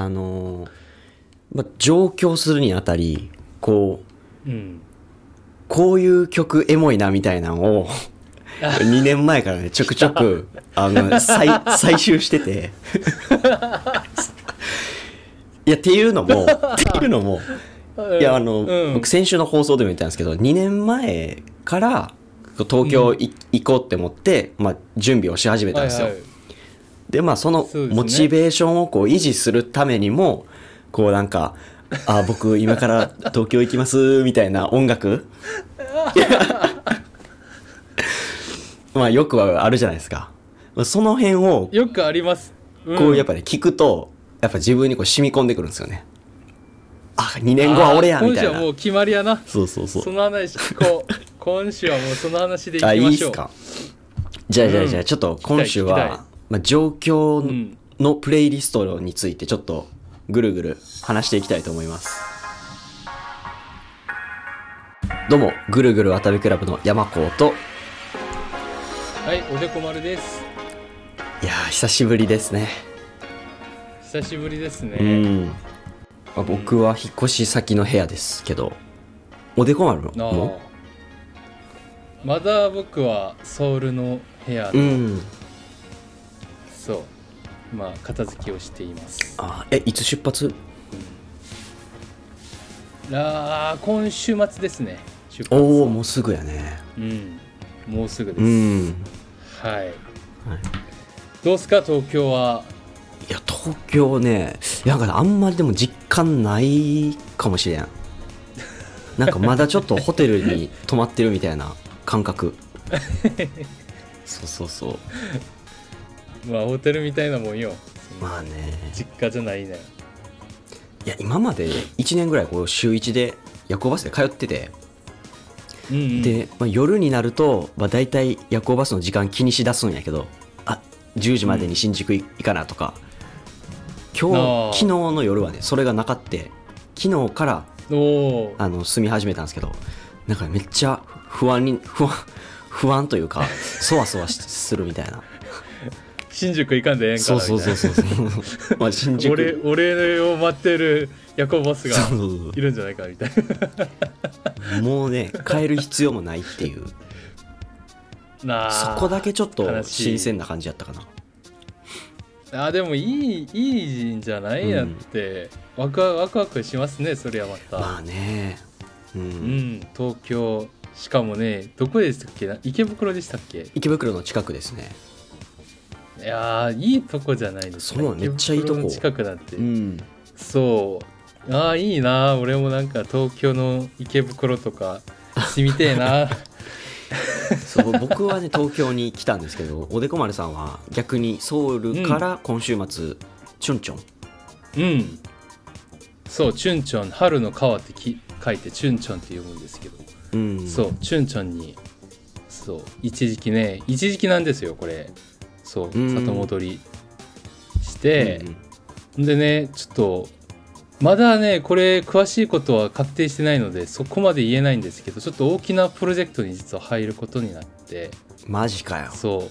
あのーまあ、上京するにあたりこううん。こういう曲エモいなみたいなのを 2年前からねちょくちょくあの採採集してて。いやっていうのもっていうのもいやあの、うん。僕先週の放送でも言ったんですけど2年前から東京い、行こうって思って、まあ、準備をし始めたんですよ、はいはいでまあそのモチベーションをこう維持するためにもこうなんか「あ僕今から東京行きます」みたいな音楽。まあよくはあるじゃないですか。まあその辺をよくあります、ん。こうやっぱね聞くとやっぱ自分にこう染み込んでくるんですよね。あ2年後は俺やみたいな。今週はもう決まりやな。そうそうそう。その話聞こう今週はもうその話でいあいきましょう。いっすか。じゃあじゃあじゃあうん。ちょっと今週は、まあ、状況うん。のプレイリストについてちょっとぐるぐる話していきたいと思います。どうもぐるぐる渡部クラブの山子と。はいおでこ丸です。いやー久しぶりですね。久しぶりですね、うん、まあ、僕は引っ越し先の部屋ですけどおでこ丸なあもまだ僕はソウルの部屋うで、んそう。まあ片付けをしています。あえいつ出発？あー今週末ですね。出発。おおもうすぐやね。うん。もうすぐです、うん。はい。はい。どうすか？東京は。いや東京ねいやあんまりでも実感ないかもしれん。なんかまだちょっとホテルに泊まってるみたいな感覚。そうそうそうまあホテルみたいなもんよ。まあね。実家じゃないね。いや今まで1年ぐらいこう週1で夜行バスで通ってて、うん、うん、で、まあ、夜になると、まあ、大体夜行バスの時間気にしだすんやけどあ10時までに新宿行かなとか、今あー。日昨日の夜はねそれがなかって昨日からあの住み始めたんですけどなんかめっちゃ不安に不安不安というか そわそわしするみたいな新宿行かんでええんかそうなみたいうなそそうそう。まあ新宿。俺俺を待ってる夜行バスがそうそうそう。いるんじゃないかみたい もうね変える必要もないっていう。なそこだけちょっと新鮮な感じやったかな。あでもいいいいんじゃないうんやって、ワクワクワクワクしますねそれはまた、まあね。う、うんん。東京。しかもねどこでしたっけな？池袋でしたっけ？池袋の近くですねいやーいいとこじゃないですかそうめっちゃいいとこ。近くなんて、うん。そう。ああいいな俺もなんか東京の池袋とかしてみてえな。そう僕はね東京に来たんですけどおでこ丸さんは逆にソウルから今週末、チュンチョン。うん。そうチュンチョン春の川ってき書いてチュンチョンって読むんですけど、うん。そうチュンチョンにそう一時期ね一時期なんですよこれそううん。里戻りしてうん、でねちょっとまだねこれ詳しいことは確定してないのでそこまで言えないんですけどちょっと大きなプロジェクトに実は入ることになって。マジかよ。そう。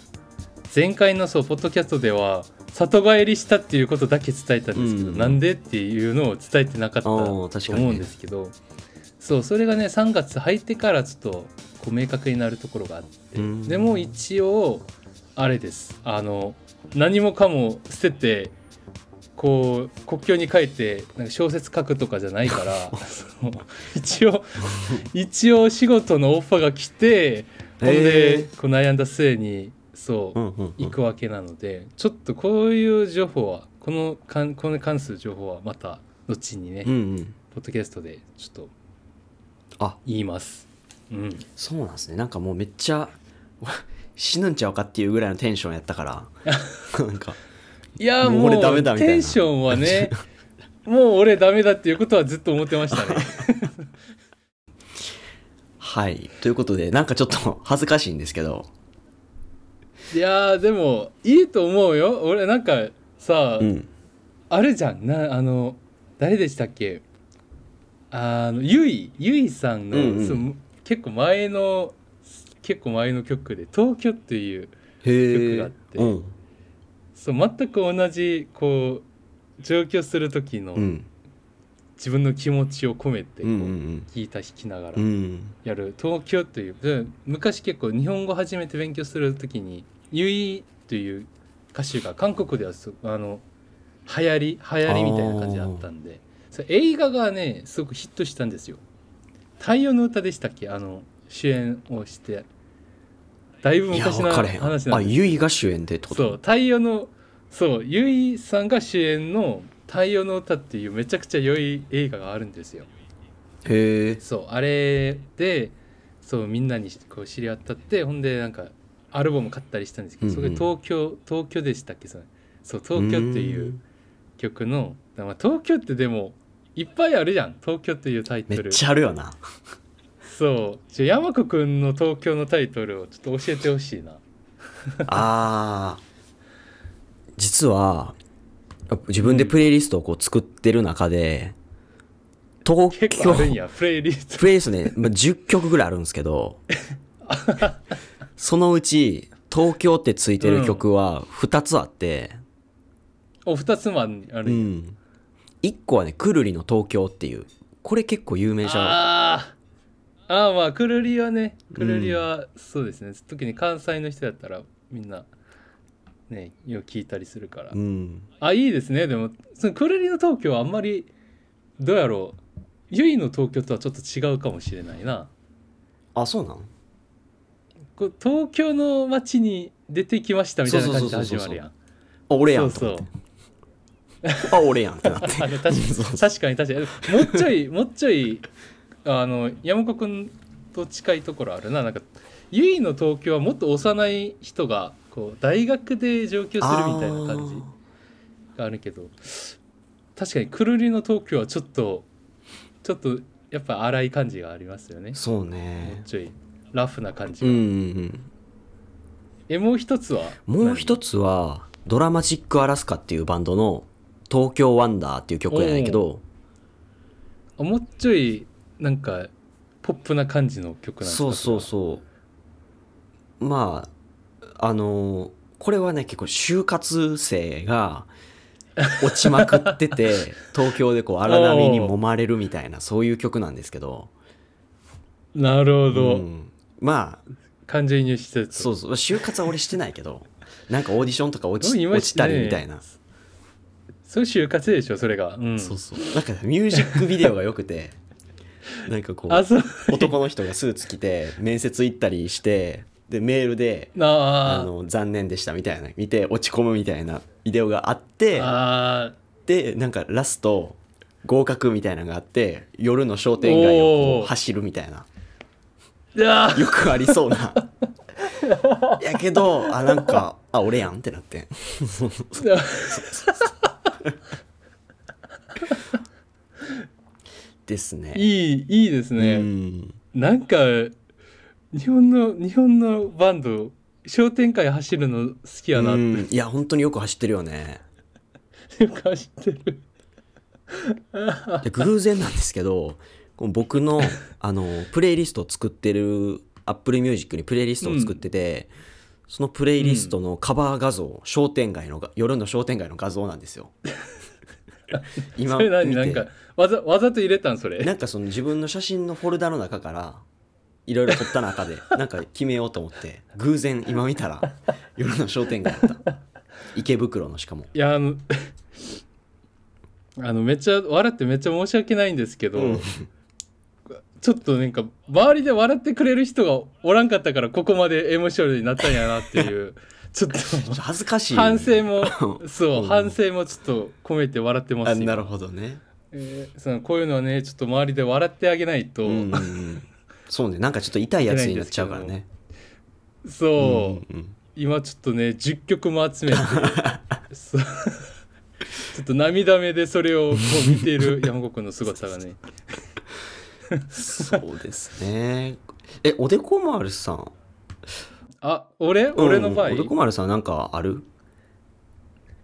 前回のそうポッドキャストでは里帰りしたっていうことだけ伝えたんですけど、うんなんでっていうのを伝えてなかったあと思うんですけど、そうそれがね3月入ってからちょっとこう明確になるところがあって、うん。でも一応あれです。あの何もかも捨ててこう国境に帰ってなんか小説書くとかじゃないから 一応一応仕事のオファーが来てほんへでーこう悩んだ末にそう行くわけなのでちょっとこういう情報はこのかんこれに関する情報はまた後にね、うんうん。ポッドキャストでちょっとあ。言います。うん、そうなんですね。なんかもうめっちゃ死ぬんちゃうかっていうぐらいのテンションやったから。なんか。いやもう俺ダメだみたいな。テンションはねもう俺ダメだっていうことはずっと思ってましたね。はい。ということでなんかちょっと恥ずかしいんですけど。いやーでもいいと思うよ。俺なんかさ、うん。あるじゃん。なあの誰でしたっけ？あのゆいゆいさんの、うんうん。結構前の結構前の曲で「東京」っていう曲があってうん。そう全く同じこう上京する時のうん。自分の気持ちを込めてこうギター弾きながらやる東京というで昔結構日本語初めて勉強する時にユイという歌手が韓国ではすあの流行り流行りみたいな感じだったんで映画がねすごくヒットしたんですよ「太陽の歌」でしたっけ？あの主演をしてだいぶ昔の話なんですあゆいが主演でってこと？そう太陽のそうユイさんが主演の「太陽の歌」っていうめちゃくちゃ良い映画があるんですよ。へえそうあれでそうみんなにこう知り合ったってほんでなんかアルバム買ったりしたんですけど、うんうん。それ東京東京でしたっけ？それ。そう東京っていう曲のまあ東京ってでもいっぱいあるじゃん。東京っていうタイめっトルちゃあるよなそう。じゃあ山子くんの東京のタイトルをちょっと教えてほしいな。あー。実は自分でプレイリストをこう作ってる中で東京結構あるんやプレイリスト。プレイリストね、まあ、10曲ぐらいあるんですけど そのうち東京ってついてる曲は2つあって、お二つもあるあうん、1個はねくるりの東京っていう。これ結構有名じゃん。あーあーまあくるりはねくるりはそうですね、特に関西の人だったらみんなねよく聞いたりするから、うん。あいいですねでも。そのくるりの東京はあんまりどうやろう。ゆいの東京とはちょっと違うかもしれないな。あそうなん？こう東京の街に出てきましたみたいな感じで始まるやん。あ俺やそうそう。んと思ってあ俺やんってなって。あの確かに 確かに確かに。もうちょいもうちょいあの山子くんと近いところあるな。なんかゆいの東京はもっと幼い人がこう大学で上京するみたいな感じがあるけど確かにくるりの東京はちょっとちょっとやっぱ荒い感じがありますよね。そうもねうちょいラフな感じが、うんうんうん。えもう一つは？もう一つつはドラマチックアラスカっていうバンドの東京ワンダーっていう曲やねんけど。もうちょいなんかポップな感じの曲なんですかそうそううそう。まああのーこれはね結構就活生が 落ちまくってて東京でこう荒波に揉まれるみたいな そういう曲なんですけど、なるほど、うん。まあ感情移入してたそうそう。就活は俺してないけど なんかオーディションとか落ちでも今落ちたりみたいな、そういう就活でしょそれが、うん、そうそう。なんかミュージックビデオが良くて なんかこうあそう。男の人がスーツ着て面接行ったりしてでメールでああの残念でしたみたいな見て落ち込むみたいなビデオがあってあでなんかラスト合格みたいなのがあって夜の商店街を走るみたいな。よくありそうな。やけどあなんかあ俺やんってなって ですね。いいいいですね、うん。なんか日本の日本のバンド商店街走るの好きやなって、うん。いや本当によく走ってるよね。いうか知ってる。で偶然なんですけどこの僕のあのプレイリストを作ってる Apple Music にプレイリストを作ってて、そのプレイリストのカバー画像、商店街のが夜の商店街の画像なんですよ今それ何？なんかわざわざと入れたんそれ。なんかその自分の写真のフォルダの中からいろいろ撮った中で なんか決めようと思って偶然今見たら夜の商店街だった。池袋のしかも。いやあの あのめっちゃ笑ってめっちゃ申し訳ないんですけど、うん。ちょっとなんか周りで笑ってくれる人がおらんかったからここまでエモーショナルになったんやなっていう ちょっと。恥ずかしい。反省も そう、うん。反省もちょっと込めて笑ってますなるほどね。えーそのこういうのはねちょっと周りで笑ってあげないと、うんうんうん。そうね。なんかちょっと痛いやつになっちゃうからね。そう、うんうん今ちょっとね10曲も集めて ちょっと涙目でそれをこう見ている 山子くんの姿がね。そうですね。えおでこ丸さんあ俺？俺の場合、うんおでこ丸さんなんかある？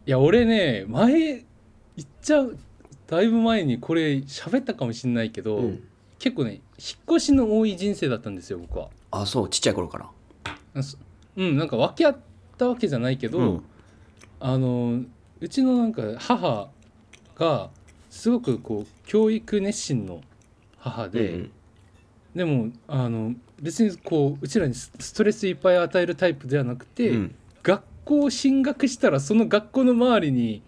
いや俺ね前言っちゃうだいぶ前にこれ喋ったかもしれないけど、うん。結構ね引っ越しの多い人生だったんですよ僕は。あそうちっちゃい頃から。うんなんか分け合ったわけじゃないけど、うん。あのうちのなんか母がすごくこう教育熱心の母で、うん。でもあの別にこううちらにスストレスいっぱい与えるタイプではなくて、うん。学校を進学したらその学校の周りに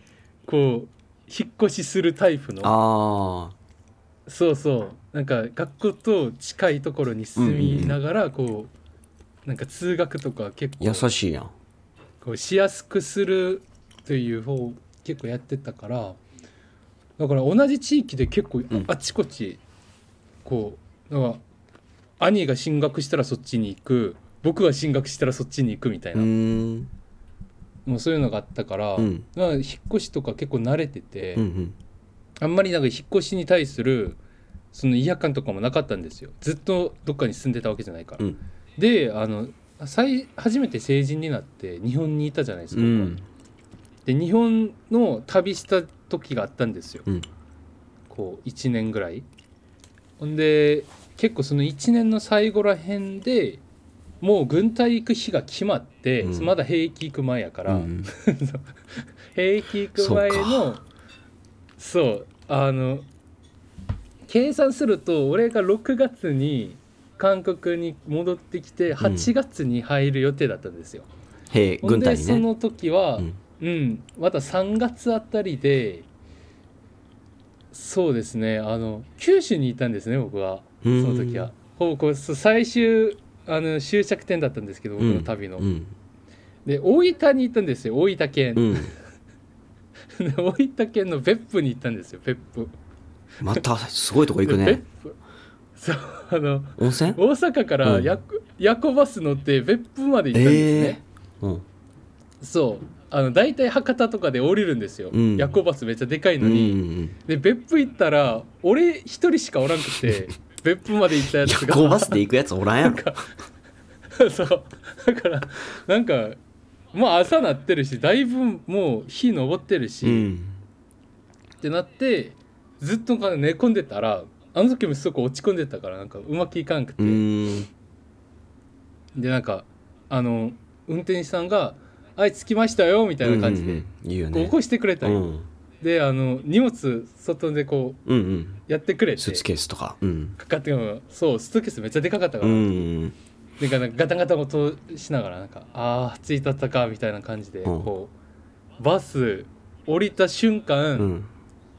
こう引っ越しするタイプの。ああそうそう。なんか学校と近いところに住みながらこうなんか通学とか結構優しいやん。こうしやすくするという方を結構やってたからだから同じ地域で結構んあちこちこうだから兄が進学したらそっちに行く僕が進学したらそっちに行くみたいうな、もうそういうのがあったから,、うん。だから引っ越しとか結構慣れてて、うんうん。あんまりなんか引っ越しに対するその違和感とかもなかったんですよ。ずっとどっかに住んでたわけじゃないから。うん。であの最初めて成人になって日本にいたじゃないですか、うん。で日本の旅した時があったんですよ、うん。こう1年ぐらい。ほんで結構その1年の最後らへんでもう軍隊行く日が決まって、うん。まだ兵役行く前やから、うん。兵役行く前のそうあの計算すると俺が6月に韓国に戻ってきて8月に入る予定だったんですよ。兵ほん軍隊にね。でその時は、うん。うん、また3月あたりでそうですねあの九州にいたんですね僕はその時は。ほぼこう最終あの終着点だったんですけど僕の旅の。うん。で大分に行ったんですよ大分県。うん。で大分県の別府に行ったんですよ別府。またすごいとこ行くでね別府。そうあの温泉？大阪からうん。夜夜行バス乗って別府まで行ったんですね。えーうん。そう。あの大体博多とかで降りるんですよ、うん。夜行バスめっちゃでかいのうんに、うん。で別府行ったら俺一人しかおらんくて 別府まで行ったやつ夜が行バスで行くやつおらんやろ。そう。だからなんかもう朝なってるしだいぶもう日昇ってるし、うん。ってなってずっと寝込んでたらあの時もすごく落ち込んでたからなんかうまくいかんくて、うん。でなんかあの運転手さんが「はい着きましたよ」みたいな感じで、うんうんうん。いいよね。こう起こしてくれたよ、うんであの荷物外でこううんうん。やってくれてスーツケースとか。うん。かかってもそうスーツケースめっちゃでかかったかうら、んでなんかガタガタ音しながらなんかああ着いたったかみたいな感じで、うん。こうバス降りた瞬間、うん。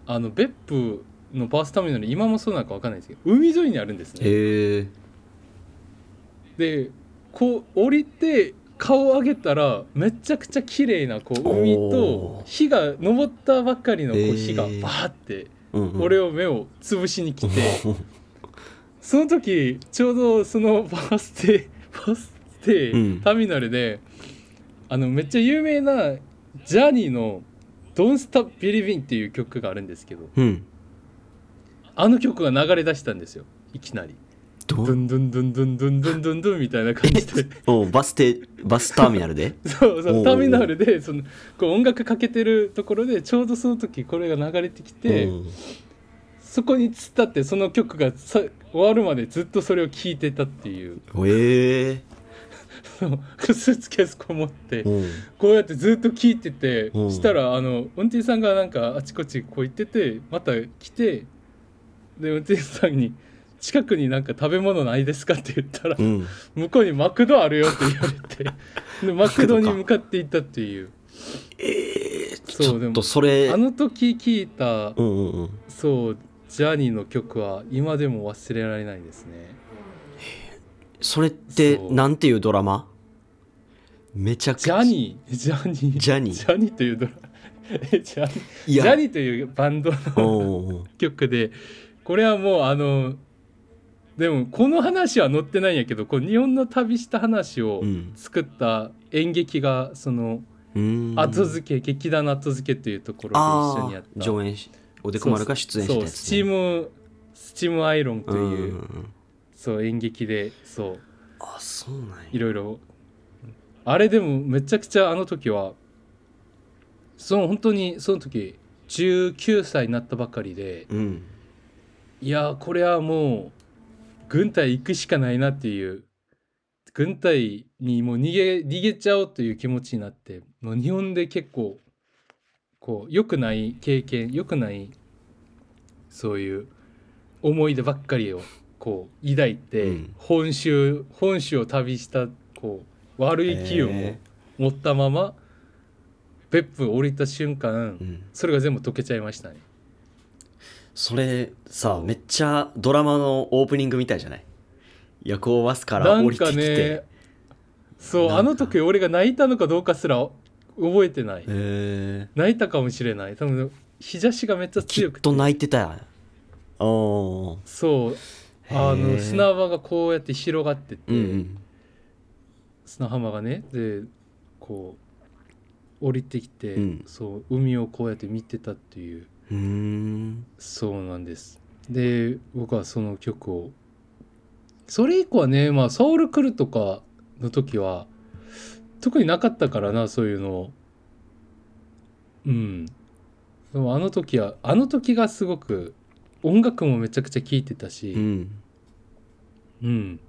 あの別府のバスターミナル今もそうなのか分かんないですけど海沿いにあるんですね。でこう降りて顔を上げたらめちゃくちゃ綺麗なこう海おとー。日が昇ったばっかりのこうへー。日がバーって俺を目を潰しに来て、その時ちょうどそのバス停 バス停、うん。ターミナルであのめっちゃ有名なジャニーの「Don't Stop Believing」っていう曲があるんですけどうん。あの曲が流れ出したんですよいきなり。ドゥンドゥンドゥンドゥンドゥンドゥンドゥンドゥンみたいな感じでおバス停バスターミナルでそうそうターミナルでそのこう音楽かけてるところでちょうどその時これが流れてきて、そこに突っ立ってその曲がさ終わるまでずっとそれを聴いてたっていうへえそうスーツケースこもってこうやってずっと聴いててしたらあの運転手さんがなんかあちこちこう行っててまた来てで運転手さんに「近くになんか食べ物ないですか?」って言ったらうん向こうにマクドあるよって言われて でマクドに向かって行ったっていう。えーそうでもそれ。あの時聞いたうんうんうん。そうジャニーの曲は今でも忘れられないですね。それってなんていうドラマ？めちゃくちゃ。ジャニージャニージャニー。ジャニーというドラ えジャニーいや。ジャニーというバンドの曲でこれはもうあのでもこの話は載ってないんやけどこう日本の旅した話をうん。作った演劇がその後付け劇団の後付けっていうところで一緒にやあった。あ上演しおでこ丸が出演したやつ、ね、そうスチームスチームアイロンという、そう演劇でそう。あそうなんや。いろいろ。あれでもめちゃくちゃあの時はその本当にその時19歳になったばかりでうん。いやこれはもう軍隊行くしかないなっていう軍隊にもう逃げ逃げちゃおうという気持ちになってもう日本で結構ここう良くない経験良くないそういう思い出ばっかりをこう抱いて、うん。本州本州を旅したこう悪い気運をへ持ったまま別府降りた瞬間、うん。それが全部溶けちゃいましたねそれさめっちゃドラマのオープニングみたいじゃない？夜行バスから降りてきて。かねそうあの時俺が泣いたのかどうかすら覚えてない。泣いたかもしれない。多分日差しがめっちゃき強くて。っと泣いてたやん。おー。そう。あの砂場がこうやって広がってて、うんうん。砂浜がね。でこう降りてきて、うん。そう海をこうやって見てたっていううーん。そうなんです。で僕はその曲を。それ以降はねまあソウルクルとかの時は特になかったからなそういうのうん。でもあの時はあの時がすごく音楽もめちゃくちゃ聴いてたし、うん。うん、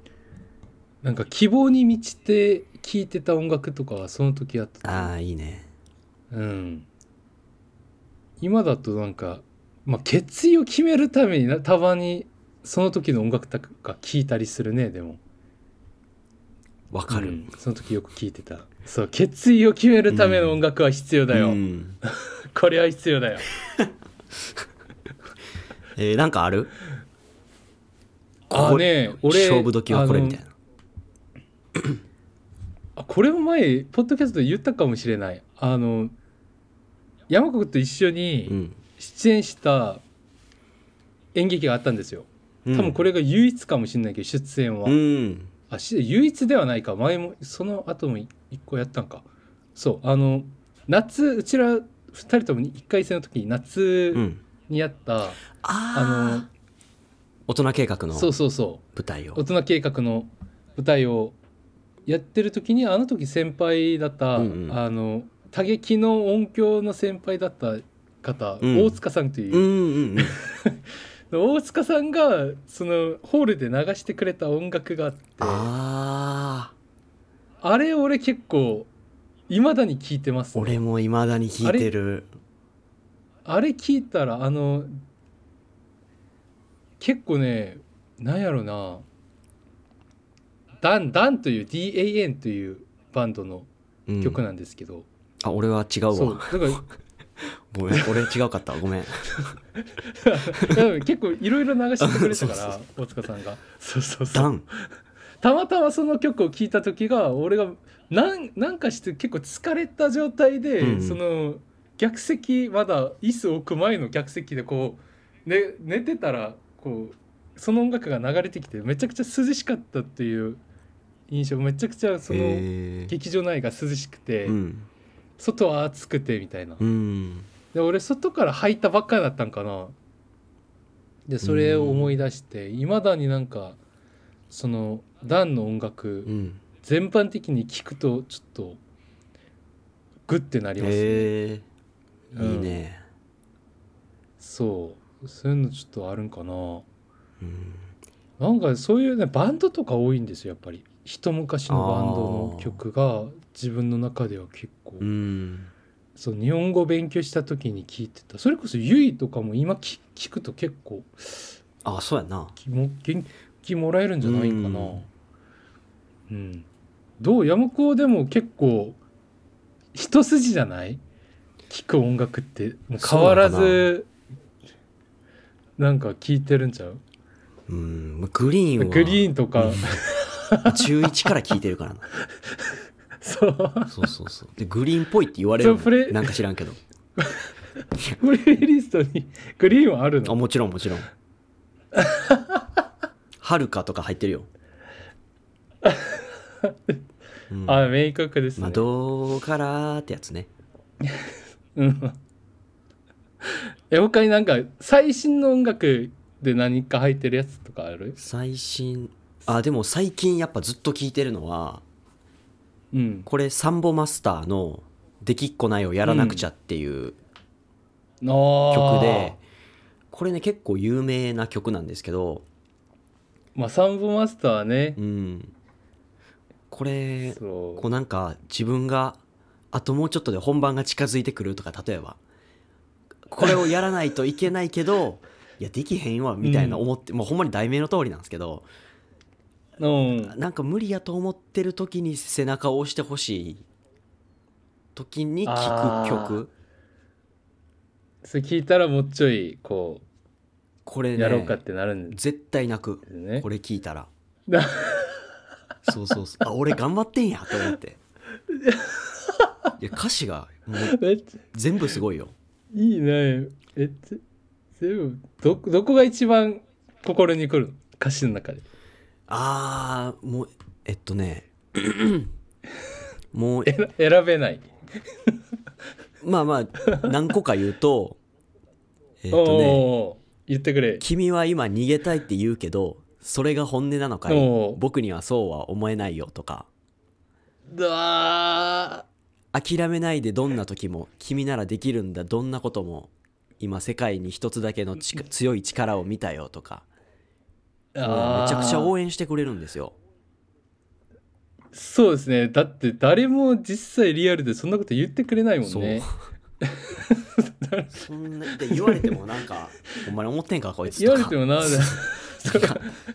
なんか希望に満ちて聴いてた音楽とかはその時あった。ああいいね。うん今だとなんか、まあ、決意を決めるためになたまにその時の音楽とか聴いたりするねでも。わかる、うん。その時よく聴いてた。そう決意を決めるための音楽は必要だよ、うん。これは必要だよ。えーなんかある？あね俺勝負時はこれみたいな。あこれも前ポッドキャストで言ったかもしれない。あの山国と一緒うにん。出演した演劇があったんですよ。多分これれが唯一かもしれないけど出演は、うん。あし唯一ではないか。前もその後も一個やったんか。そうあの夏うちら2人とも1回戦の時に夏うん。にやった、あああ大人計画ののそうそうそう。舞台を。大人計画の舞台をやってる時にあの時先輩だった、うんうん。あの多劇の音響の先輩だった方、うん。大塚さんという。う、んうんうん。大塚さんがそのホールで流してくれた音楽があって。ああれ俺結構いまだに聴いてます、あ俺もいまだに弾いてる。あれ聞いたらあの結構ねなんやろな。ダンダンという DAN というバンドのうん。曲なんですけど、あ俺は違うそう。わだから ごめん。俺違うかった。ごめん。結構いろいろ流してくれたから 大塚さんが。そうそうそう。たまたまその曲を聴いた時が俺がなんなんかして結構疲れた状態で、うん。その客席まだ椅子置く前の客席でこう、ね、寝てたらこうその音楽が流れてきてめちゃくちゃ涼しかったっていう印象めちゃくちゃそのへー。劇場内が涼しくて、うん外は暑くてみたいな、うん。で俺外から入ったばっかりだったんかな。でそれを思い出していまだになんかそのダンの音楽、うん。全般的に聞くとちょっとグッてなりますね、へえ。うん。いいね。そう。そういうのちょっとあるんかな。うん。なんかそういうねバンドとか多いんですよやっぱり。一昔のバンドの曲が自分の中では結構、うん。そう日本語勉強した時に聞いてた。それこそゆいとかも今聞聞くと結構あそうやな。気も元気もらえるんじゃないかな。うん。うん、どう山高でも結構一筋じゃない？聴く音楽って。変わらずなんか聴いてるんちゃう？うん。グリーンは。グリーンとか、中1から聞いてるからな そう。そうそうそう。でグリーンっぽいって言われるもそうプレんなんか知らんけど。プレイリストに グリーンはあるの？あもちろんもちろん。はるかとか入ってるよ、うん。あ明確ですね、まあ、どうからってやつね。うん。え他になんか最新の音楽で何か入ってるやつとかある？最新あでも最近やっぱずっと聞いてるのはうん。これサンボマスターの「できっこないをやらなくちゃ」っていう曲曲で、これね結構有名な曲なんですけど、まあサンボマスターね。うん、これこうなんか自分があともうちょっとで本番が近づいてくるとか例えば。これをやらないといけないけど いやできへんわみたいな思って、もうほんまに題名の通りなんですけどうんなんか無理やと思ってる時に背中を押してほしい時に聴く曲。それ聞いたらもうちょいここれねうやろうかってなるんで絶対泣く。これ聞いたら。な そうそうそう。あ俺頑張ってんやと思って。いや歌詞がもうめっちゃ全部すごいよ。いいね。えぜ全部どどこが一番心にくるの？歌詞の中であーもうえっとね。もう選べない。まあまあ何個か言うと えっとね。言ってくれ「君は今逃げたいって言うけどそれが本音なのかい？僕にはそうは思えないよ」とか。うわ「諦めないでどんな時も君ならできるんだ。どんなことも今世界に一つだけの強い力を見たよ」とかめちゃくちゃ応援してくれるんですよ。そうですね。だって誰も実際リアルでそんなこと言ってくれないもんね。そんなで言われてもなんかほんまに思ってんかこいつ言とか。われてもな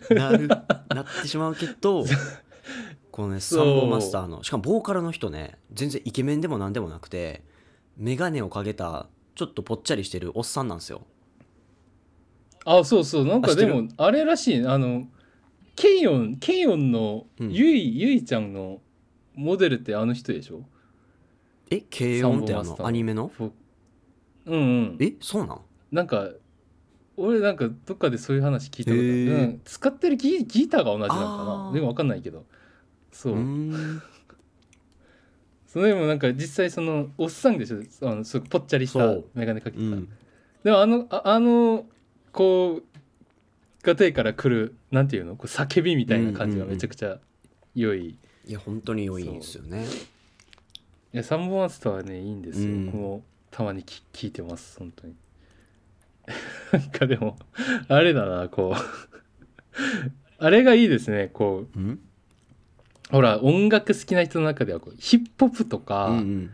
なるなってしまうけどこのねサンボマスターのしかもボーカルの人ね全然イケメンでも何でもなくて眼鏡をかけたちょっとぽっちゃりしてるおっさんなんですよあそうそう。なんかでもあれらしい。あのケイオンケイオンのうん。ゆい、ゆいちゃんのモデルってあの人でしょ？え軽音ってあンボマスターアニメの？フォうんうん。えそうなん？なんか俺なんかどっかでそういう話聞いたことある、うん、使ってるギギターが同じなのかあー。なでも分かんないけど。そう。うーん。それでもなんか実際そのおっさんでしょ？あのそうぽっちゃりしたそう。眼鏡かけた、うん。でもあのああのこうガテから来るなんていうのこう叫びみたいな感じがめちゃくちゃ良い、いいや本当に良いんですよね。やサンボマスターはねいいんですよ、うん。僕もたまにき聞いてます本当に。なんかでもあれだなこう。あれがいいですねこう。うん？ほら音楽好きな人の中ではこうヒップホップとか、うんうん。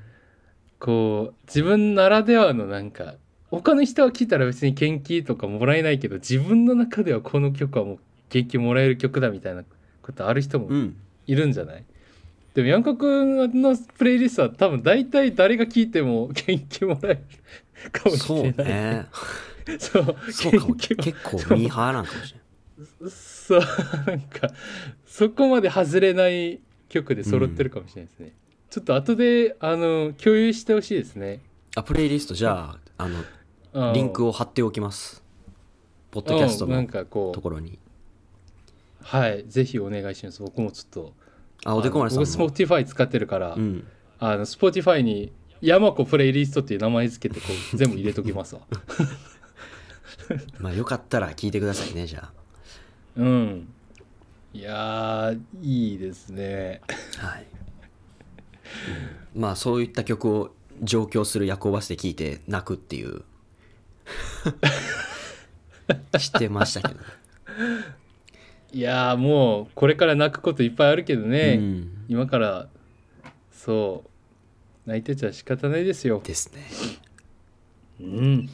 こう自分ならではのなんか他の人は聞いたら別に元気とかもらえないけど自分の中ではこの曲はもう元気もらえる曲だみたいなことある人もうん。いるんじゃない、でもヤンカ君のプレイリストは多分大体誰が聴いても元気もらえるかもしそうれない。ね。そう。そうかも。元気も結構ミーハーなんかもしれないそう。なんかそこまで外れない曲で揃ってるかもしれないですね、ちょっと後であの共有してほしいですね。あプレイリスト？じゃああのうんリンクを貼っておきます。ポッドキャストのところに。はいぜひお願いします。僕もちょっとあおでこ丸さん僕も Spotify 使ってるから、うん。あの Spotify に山子プレイリストっていう名前付けてこう 全部入れときますわ。まあよかったら聞いてくださいねじゃうん。いやーいいですね。あはい、うん。まあそういった曲を上京する夜行バスで聴いて泣くっていう知ってましたけど。いやーもうこれから泣くこといっぱいあるけどね、うん。今からそう泣いてちゃ仕方ないですよ。ですね。うん。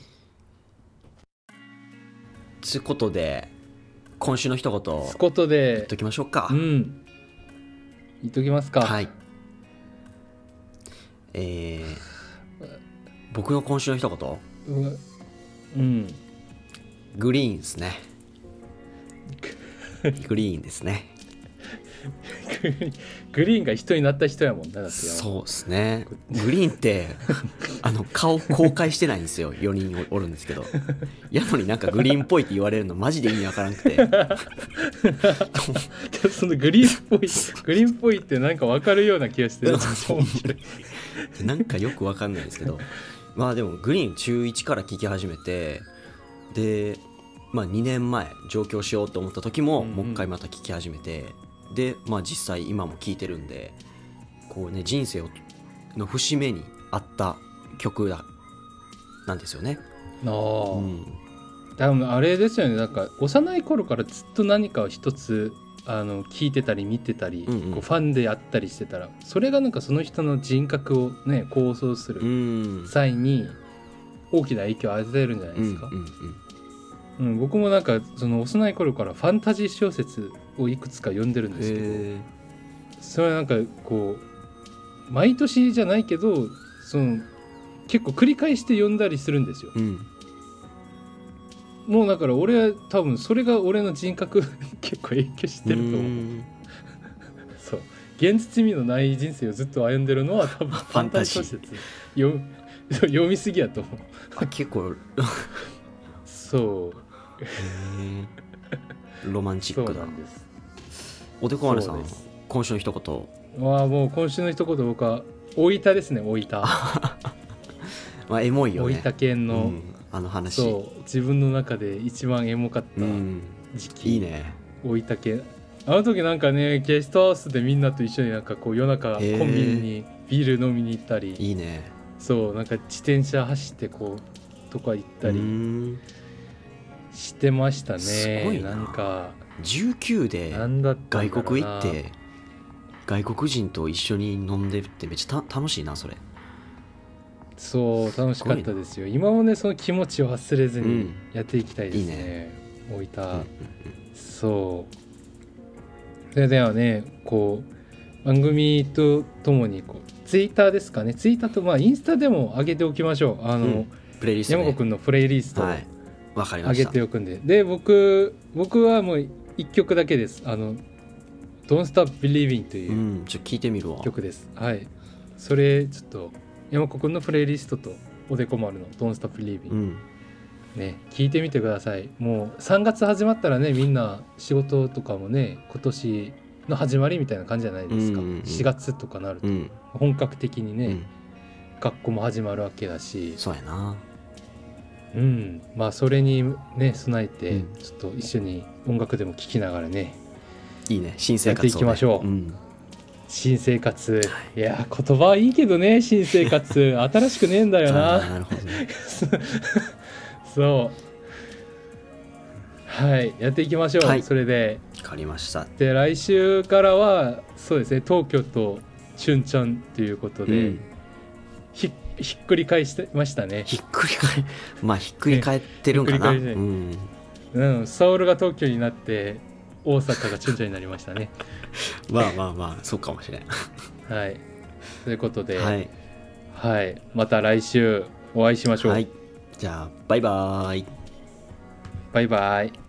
つうことで今週の一言言つことっでときましょうか、うん。言っときますか、はい。えー、僕の今週の一言？ううん。グリーンですね。グリーンですね。グリーンが人になった人やもんなそうですね。グリーンって あの顔公開してないんですよ。4人おおるんですけど。やのになんかグリーンっぽいって言われるのマジで意味わからんくて。そのグリーンっぽいグリーンっぽいってなんか分かるような気がして なんかよくわかんないですけどまあでもグリーン中1から聴き始めてで、まあ、2年前上京しようと思った時も、もう一回また聴き始めてで、まあ、実際今も聴いてるんでこうね人生をの節目にあった曲だなんですよね。ああ、うん。多分あれですよねなんか幼い頃からずっと何かを一つあの聞いてたり見てたり、うんうん。こうファンであったりしてたらそれがなんかその人の人格をね構想すうるん。際に大きな影響を与えるんじゃないですか、うんうんうん。僕もなんかその幼い頃からファンタジー小説をいくつか読んでるんうんですけど、へそれはなんかこう毎年じゃないけどその結構繰り返して読んだりするんですよ。えうんもうだから俺は多分それが俺の人格 結構影響してると思う。うん。そう。現実味のない人生をずっと歩んでるのは多分ファンタジー。小説読む読みすぎやと思う。あ結構。そう。ロマンチックだ。なんです。おでこ丸さんです。今週の一言。まあもう今週の一言僕は大分ですね大分 まあエモいよ大ね分県の、うんあの話。そう自分の中で一番エモかったうん。時期、いいね。大分県。あの時なんかねゲストハウスでみんなと一緒になんかこう夜中コンビニにビール飲みに行ったり。いいね。そうなんか自転車走ってこうとか行ったうりん。してましたね。すごいな。んか19で外な。国行って外国人と一緒に飲んでるってめっちゃた楽しいなそれそう楽しかったですよ。今もねその気持ちを忘れずにうん。やっていきたいですね,、大分、うんうんそう。それではねこう番組とともにこうツイッターですかね。ツイッターとまあインスタでも上げておきましょう。あの、うん。プレイリスト、ね、山子くんのプレイリスト。を上げておくんで、で僕僕はもう1曲だけです。あの「Don't Stop Believing」といううん。ちょっと聞いてみるわ。曲です、はい。それちょっと山子くんのプレイリストとおでこ丸の「Don't Stop Believing う」ん。ね聞いてみてください。もう3月始まったらねみんな仕事とかもね今年の始まりみたいな感じじゃないですか、うんうんうん。4月とかなると。うん、本格的にね、うん、学校も始まるわけだし。そうやな。うん。まあそれにね備えてうん。ちょっと一緒に音楽でも聴きながらね。いいね。新生活を、ね、やっていきましょうん新生活。い。や言葉はいいけどね新生活。新しくねえんだよな。なるほどね。そう。はいやっていきましょう、はい。それで。わかりました。で来週からはそうですね東京としゅんちゃんということで、うん。ひひっくり返してましたね、ひっくり返まあひっくり返ってるんかな、ひっくり返って。うん、うん、ソウルが東京になって大阪がしゅんちゃんになりましたね。まあまあまあそうかもしれん。はい。ということで、はい、はい、また来週お会いしましょう、はい、じゃあバイバーイ。バイバイ